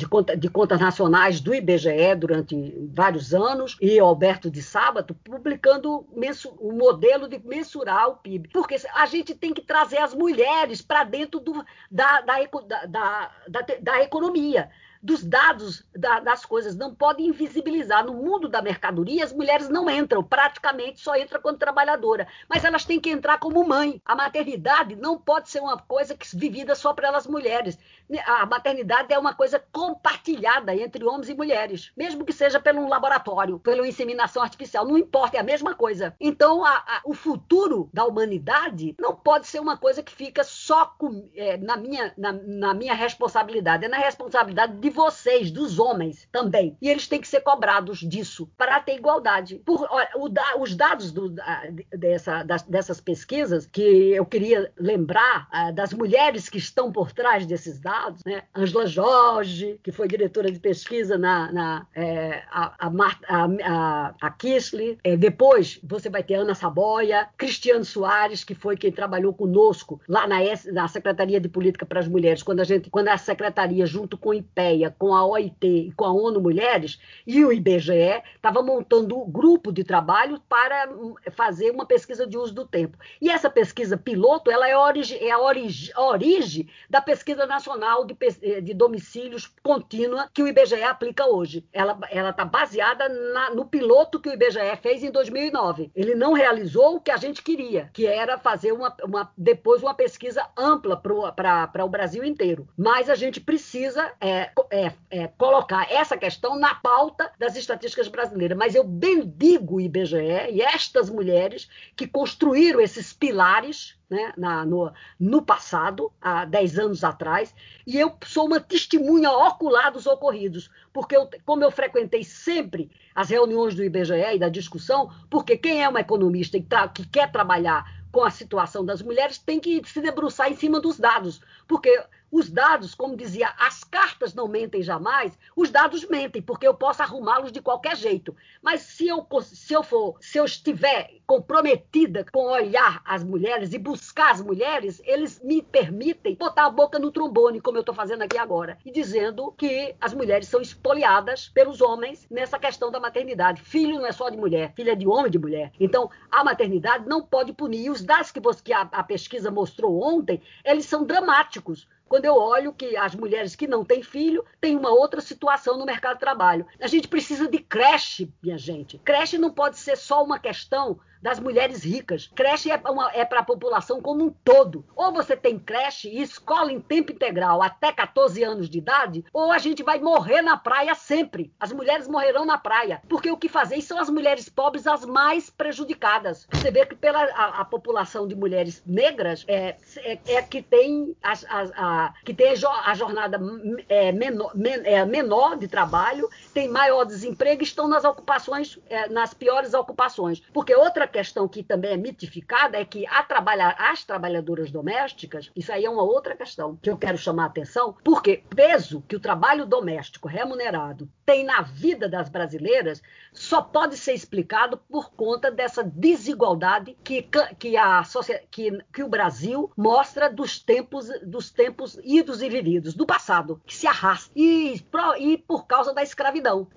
[SPEAKER 4] contas nacionais do IBGE durante vários anos, e Alberto de Sábato, publicando o modelo de mensurar o PIB. Porque a gente tem que trazer as mulheres para dentro do, da, da, da, da economia dos dados da, das coisas, não pode invisibilizar. No mundo da mercadoria, as mulheres não entram, praticamente só entram quando trabalhadora, mas elas têm que entrar como mãe. A maternidade não pode ser uma coisa que vivida só para elas mulheres. A maternidade é uma coisa compartilhada entre homens e mulheres, mesmo que seja pelo laboratório, pela inseminação artificial, não importa, é a mesma coisa. Então, a, a, o futuro da humanidade não pode ser uma coisa que fica só com, é, na, minha, na, na minha responsabilidade, é na responsabilidade de vocês, dos homens também. E eles têm que ser cobrados disso para ter igualdade. Por, os dados do, dessa, das, dessas pesquisas, que eu queria lembrar uh, das mulheres que estão por trás desses dados, né? Angela Jorge, que foi diretora de pesquisa na, na é, a, a, a, a Kisley. É, depois você vai ter Ana Saboia, Cristiano Soares, que foi quem trabalhou conosco lá na, na Secretaria de Política para as Mulheres, quando a gente, quando a secretaria, junto com o IPEA, com a OIT e com a ONU Mulheres e o IBGE estava montando um grupo de trabalho para hum, fazer uma pesquisa de uso do tempo. E essa pesquisa piloto ela é, é a, origi origem da pesquisa nacional de, eh, de, domicílios contínua que o IBGE aplica hoje. Ela está baseada na, no piloto que o IBGE fez em 2009. Ele não realizou o que a gente queria, que era fazer uma, uma depois uma pesquisa ampla para o Brasil inteiro. Mas a gente precisa é, é, é, colocar essa questão na pauta das estatísticas brasileiras. Mas eu bendigo o IBGE e estas mulheres que construíram esses pilares né, na, no, no, passado, há 10 anos atrás, e eu sou uma testemunha ocular dos ocorridos, porque eu, como eu frequentei sempre as reuniões do IBGE e da discussão, porque quem é uma economista e tá, que quer trabalhar com a situação das mulheres tem que se debruçar em cima dos dados, porque Os dados, como dizia, as cartas não mentem jamais, os dados mentem, porque eu posso arrumá-los de qualquer jeito. Mas se eu, se eu for, se eu estiver comprometida com olhar as mulheres e buscar as mulheres, eles me permitem botar a boca no trombone, como eu estou fazendo aqui agora, e dizendo que as mulheres são espoliadas pelos homens nessa questão da maternidade. Filho não é só de mulher, filho é de homem e de mulher. Então, a maternidade não pode punir. E os dados que, você, que a, a pesquisa mostrou ontem, eles são dramáticos quando eu olho que as mulheres que não têm filho têm uma outra situação no mercado de trabalho. A gente precisa de creche, minha gente. Creche não pode ser só uma questão das mulheres ricas. Creche é, é para a população como um todo. Ou você tem creche e escola em tempo integral até 14 anos de idade, ou a gente vai morrer na praia sempre. As mulheres morrerão na praia. Porque o que fazer são as mulheres pobres as mais prejudicadas. Você vê que pela a, a população de mulheres negras é, é, é que tem, as, as, a, que tem a jornada é, menor, men, é, menor de trabalho, tem maior desemprego e estão nas ocupações, é, nas piores ocupações. Porque outra questão que também é mitificada é que trabalhar, as trabalhadoras domésticas, isso aí é uma outra questão que eu quero chamar a atenção, porque peso que o trabalho doméstico remunerado tem na vida das brasileiras só pode ser explicado por conta dessa desigualdade que, que, a, que, que o Brasil mostra dos tempos, dos tempos idos e vividos, do passado, que se arrasta. E, e por causa da escravidão,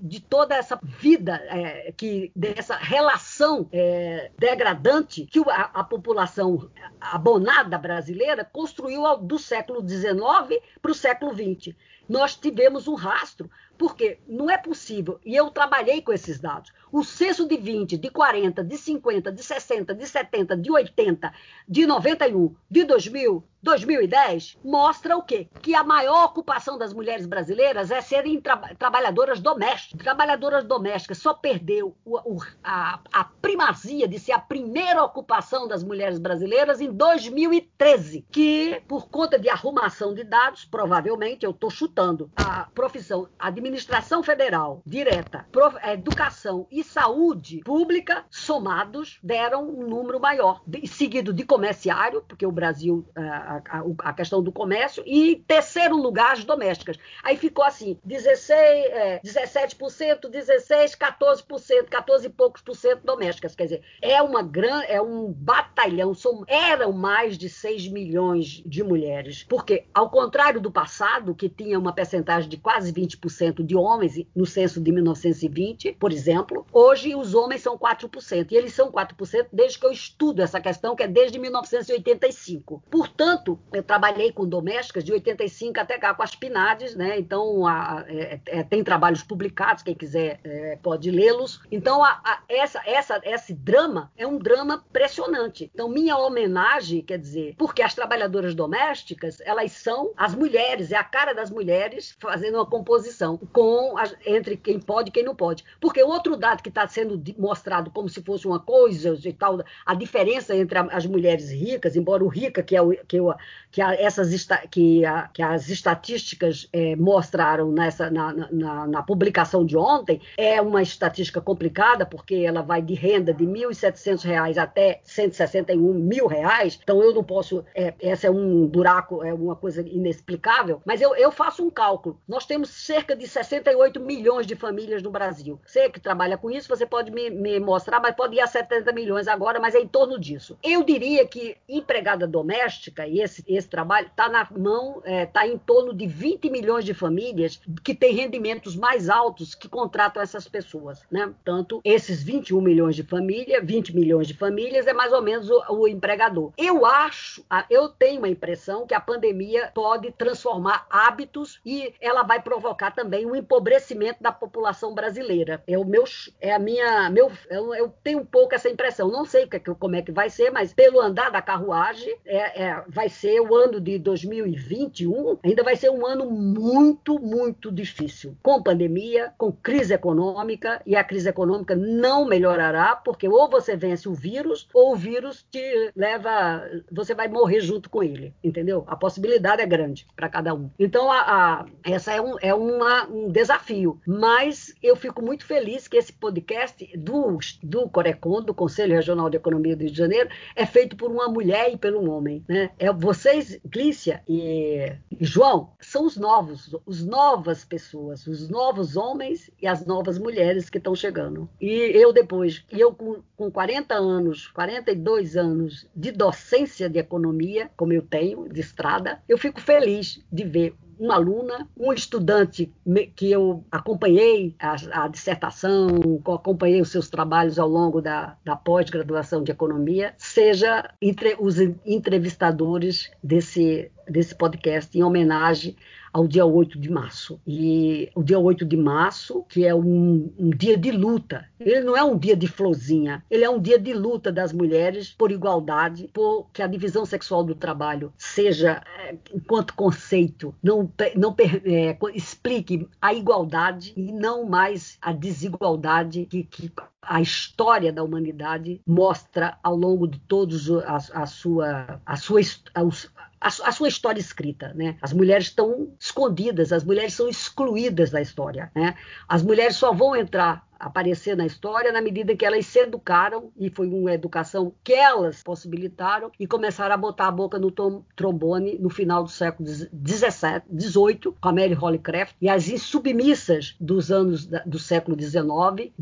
[SPEAKER 4] de toda essa vida, é, que dessa relação é, degradante que a, a, população abonada brasileira construiu ao, do século XIX para o século XX. Nós tivemos um rastro porque não é possível, e eu trabalhei com esses dados. O censo de 20, de 40, de 50, de 60, de 70, de 80, de 91, de 2000, 2010 mostra o quê? Que a maior ocupação das mulheres brasileiras é serem tra trabalhadoras domésticas. Trabalhadoras domésticas só perdeu o, o, a, a primazia de ser a primeira ocupação das mulheres brasileiras em 2013, que por conta de arrumação de dados, provavelmente, eu estou chutando, a profissão administração federal direta, prof, educação e saúde pública somados deram um número maior, seguido de comerciário, porque o Brasil uh, a, questão do comércio, e terceiro lugar, as domésticas. Aí ficou assim: 16, é, 17%, 16%, 14%, 14 e poucos por cento domésticas. Quer dizer, é uma gran, é um batalhão, eram mais de 6 milhões de mulheres. Porque, ao contrário do passado, que tinha uma percentagem de quase 20% de homens no censo de 1920, por exemplo, hoje os homens são 4%. E eles são 4% desde que eu estudo essa questão, que é desde 1985. Portanto, eu trabalhei com domésticas de 85 até cá com as PNADs, né? Então, a, é, é, tem trabalhos publicados, quem quiser é, pode lê-los. Então, a, essa, essa, esse drama é um drama pressionante. Então, minha homenagem, quer dizer, porque as trabalhadoras domésticas, elas são as mulheres, é a cara das mulheres fazendo uma composição com as, entre quem pode e quem não pode. Porque outro dado que está sendo mostrado como se fosse uma coisa e tal, a diferença entre as mulheres ricas, embora o rica, que é o, que o que, a, essas, que, a, que as estatísticas é, mostraram nessa, na, na, na, publicação de ontem, é uma estatística complicada, porque ela vai de renda de R$ 1.700 até 161 mil reais, então eu não posso, é, essa é um buraco, é uma coisa inexplicável, mas eu, eu faço um cálculo. Nós temos cerca de 68 milhões de famílias no Brasil. Você que trabalha com isso, você pode me, me mostrar, mas pode ir a 70 milhões agora, mas é em torno disso. Eu diria que empregada doméstica, e esse, esse trabalho está na mão, está é, tá em torno de 20 milhões de famílias que têm rendimentos mais altos que contratam essas pessoas. Né? Tanto esses 21 milhões de famílias, 20 milhões de famílias é mais ou menos o, o empregador. Eu acho, eu tenho uma impressão que a pandemia pode transformar hábitos e ela vai provocar também um empobrecimento da população brasileira. É o meu, é a minha, meu, eu, eu tenho um pouco essa impressão. Não sei como é que vai ser, mas pelo andar da carruagem é, é vai ser o ano de 2021 ainda vai ser um ano muito, muito difícil. Com pandemia, com crise econômica, e a crise econômica não melhorará, porque ou você vence o vírus, ou o vírus te leva. Você vai morrer junto com ele, entendeu? A possibilidade é grande para cada um. Então, a, essa, essa é, um, é uma, um desafio. Mas eu fico muito feliz que esse podcast do, do Corecon, do Conselho Regional de Economia do Rio de Janeiro, é feito por uma mulher e pelo um homem. Né? É, vocês, Glícia e, e João, são os novos, os novas pessoas, os novos homens e as novas mulheres que estão chegando. E eu depois, e eu com, com 40 anos, 42 anos de docência de economia, como eu tenho, de estrada, eu fico feliz de ver uma aluna, um estudante que eu acompanhei a, a dissertação, acompanhei os seus trabalhos ao longo da, da pós-graduação de economia, seja entre, os entrevistadores desse, desse podcast em homenagem ao dia 8 de março. E o dia 8 de março, que é um, um, dia de luta, ele não é um dia de florzinha, ele é um dia de luta das mulheres por igualdade, por que a divisão sexual do trabalho seja, é, enquanto conceito, não, não é, explique a igualdade e não mais a desigualdade que, que a história da humanidade mostra ao longo de todos a, a sua a sua a, a, a, sua história escrita, né? As mulheres estão escondidas, as mulheres são excluídas da história, né? As mulheres só vão entrar aparecer na história na medida que elas se educaram e foi uma educação que elas possibilitaram e começaram a botar a boca no trombone no final do século 17, 18 com a Mary Hollycraft e as insubmissas dos anos do século 19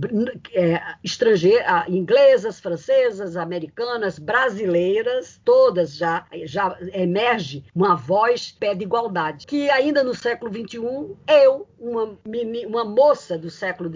[SPEAKER 4] é, estrangeiras, inglesas, francesas, americanas, brasileiras, todas já já emerge uma voz pé de igualdade que ainda no século 21 eu uma, uma moça do século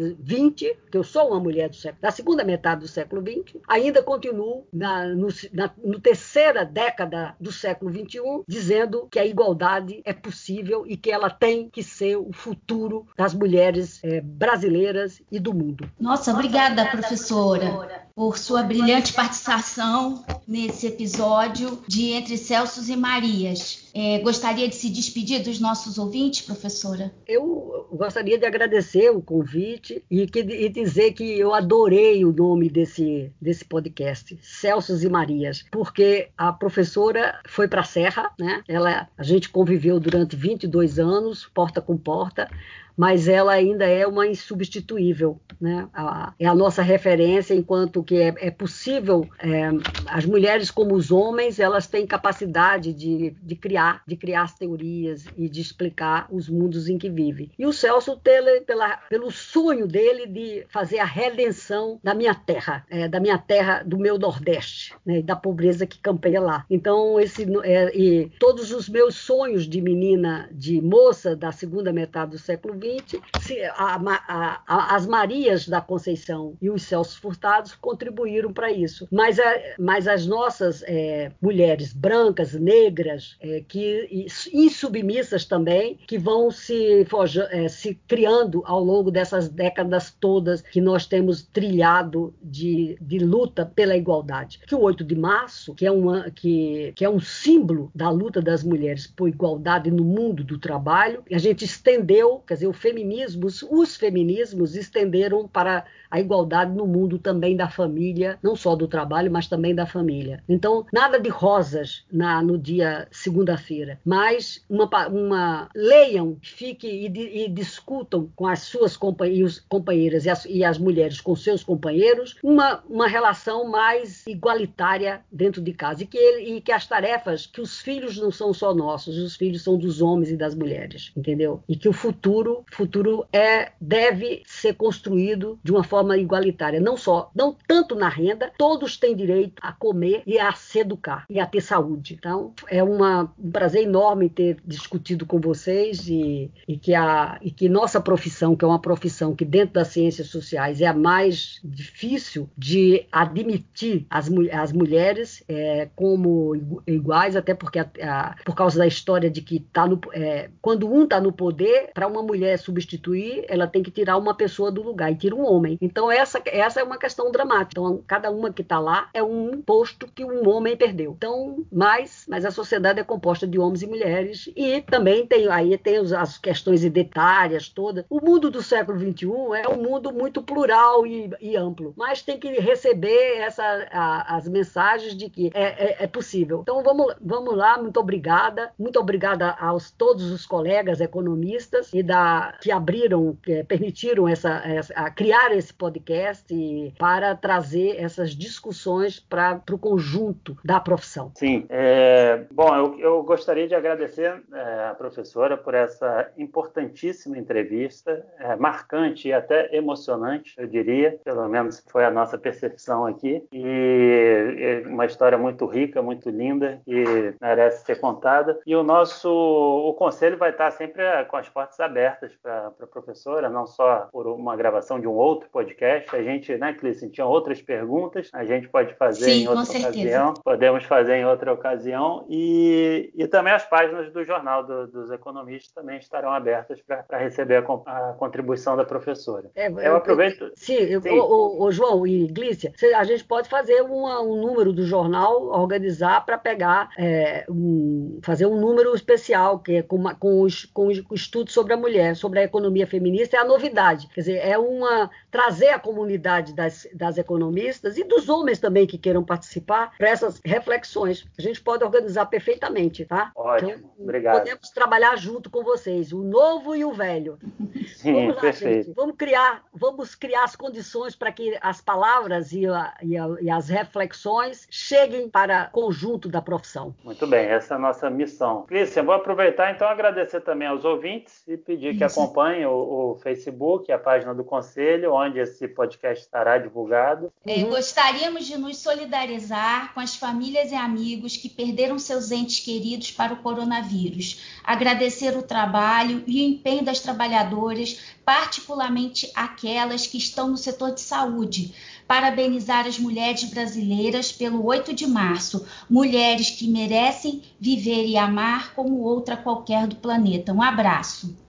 [SPEAKER 4] 20 que eu sou uma mulher do século, da segunda metade do século XX, ainda continuo na, no, na no terceira década do século XXI, dizendo que a igualdade é possível e que ela tem que ser o futuro das mulheres é, brasileiras e do mundo.
[SPEAKER 2] Nossa, obrigada, professora, por sua brilhante participação nesse episódio de Entre Celsos e Marias. É, gostaria de se despedir dos nossos ouvintes, professora?
[SPEAKER 4] Eu gostaria de agradecer o convite e, que, e dizer que eu adorei o nome desse, desse podcast, Celsos e Marias, porque a professora foi para a Serra, né? Ela, a gente conviveu durante 22 anos, porta com porta mas ela ainda é uma insubstituível, né? A, é a nossa referência enquanto que é, é possível é, as mulheres como os homens elas têm capacidade de, de criar, de criar as teorias e de explicar os mundos em que vive. E o Celso tele, pela, pelo sonho dele de fazer a redenção da minha terra, é, da minha terra, do meu Nordeste, né? da pobreza que campeia lá. Então esse é, e todos os meus sonhos de menina, de moça da segunda metade do século XX se, a, a, a, as Marias da Conceição e os Celso Furtados contribuíram para isso. Mas, mas as nossas é, mulheres brancas, negras, é, que insubmissas também, que vão se, é, se criando ao longo dessas décadas todas que nós temos trilhado de, de luta pela igualdade. Que o 8 de março, que é, uma, que, que é um símbolo da luta das mulheres por igualdade no mundo do trabalho, a gente estendeu, quer dizer, o feminismos, os feminismos estenderam para a igualdade no mundo também da família, não só do trabalho, mas também da família. Então, nada de rosas na, no dia segunda-feira, mas uma, uma leiam, fiquem e, e, discutam com as suas companheiras e as, e as mulheres com seus companheiros uma, uma relação mais igualitária dentro de casa e que, ele, e que as tarefas, que os filhos não são só nossos, os filhos são dos homens e das mulheres, entendeu? E que o futuro, futuro é deve ser construído de uma forma forma igualitária, não só, não tanto na renda, todos têm direito a comer e a se educar e a ter saúde. Então, é uma, um prazer enorme ter discutido com vocês e, e, que a, e que nossa profissão, que é uma profissão que dentro das ciências sociais é a mais difícil de admitir as, as mulheres é, como iguais, até porque a, a, por causa da história de que tá no, é, quando um está no poder, para uma mulher substituir, ela tem que tirar uma pessoa do lugar e tira um homem. Então, essa, essa é uma questão dramática. Então, cada uma que está lá é um posto que um homem perdeu. Então, mas, mas a sociedade é composta composta de homens e mulheres, e também tem aí tem as questões identitárias todas. O mundo do século XXI é um mundo muito plural e, e amplo, mas tem que receber essa, a, as mensagens de que é, é, é, possível. Então vamos, vamos lá, muito obrigada, muito obrigada aos todos os colegas economistas e da que abriram, que permitiram essa, essa criar esse podcast para trazer essas discussões para o conjunto da profissão.
[SPEAKER 3] Sim, é, bom, eu, eu, gostaria de agradecer é, a professora por essa importantíssima entrevista, é, marcante e até emocionante, eu diria, pelo menos foi a nossa percepção aqui, e uma história muito rica, muito linda, que merece ser contada. E o nosso o conselho vai estar sempre com as portas abertas para a professora, não só por uma gravação de um outro podcast. A gente, né, Clícia, tinha outras perguntas, a gente pode fazer Sim, em outra ocasião. Podemos fazer em outra ocasião. E, e também as páginas do Jornal do, dos Economistas também estarão abertas para receber a, a, contribuição da professora. É, eu, aproveito.
[SPEAKER 4] sim, eu, sim. O, o, João e Glícia, a gente pode fazer uma, um número do jornal, organizar para pegar, é, um, fazer um número especial, que é com, com, os, com o estudo sobre a mulher, sobre a economia feminista, é a novidade. Quer dizer, é uma. trazer a comunidade das, das economistas e dos homens também que queiram participar para essas reflexões. A gente pode organizar perfeitamente, tá?
[SPEAKER 3] Ótimo, então, obrigado.
[SPEAKER 4] Podemos trabalhar junto com vocês, o novo e o velho.
[SPEAKER 3] Sim, vamos lá, perfeito. Gente.
[SPEAKER 4] Vamos criar, vamos criar as condições para que as palavras e, a, e, a, e as reflexões cheguem para o conjunto da profissão.
[SPEAKER 3] Muito bem, essa é a nossa missão. Crícia, vou aproveitar então agradecer também aos ouvintes e pedir que acompanhem o, o, Facebook, a página do Conselho, onde esse podcast estará divulgado.
[SPEAKER 2] É, gostaríamos de nos solidarizar com as famílias e amigos que perderam seus entes queridos para o coronavírus. Agradecer o trabalho e o empenho das trabalhadoras, particularmente aquelas que estão no setor de saúde. Parabenizar as mulheres brasileiras pelo 8 de março, mulheres que merecem viver e amar como outra qualquer do planeta. Um abraço.